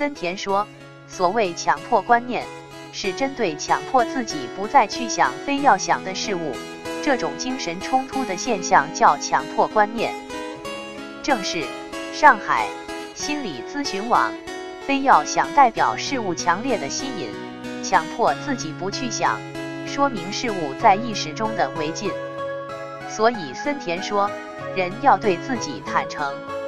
森田说所谓强迫观念是针对强迫自己不再去想非要想的事物这种精神冲突的现象叫强迫观念。正是上海心理咨询网非要想代表事物强烈的吸引强迫自己不去想说明事物在意识中的违禁。所以森田说人要对自己坦诚。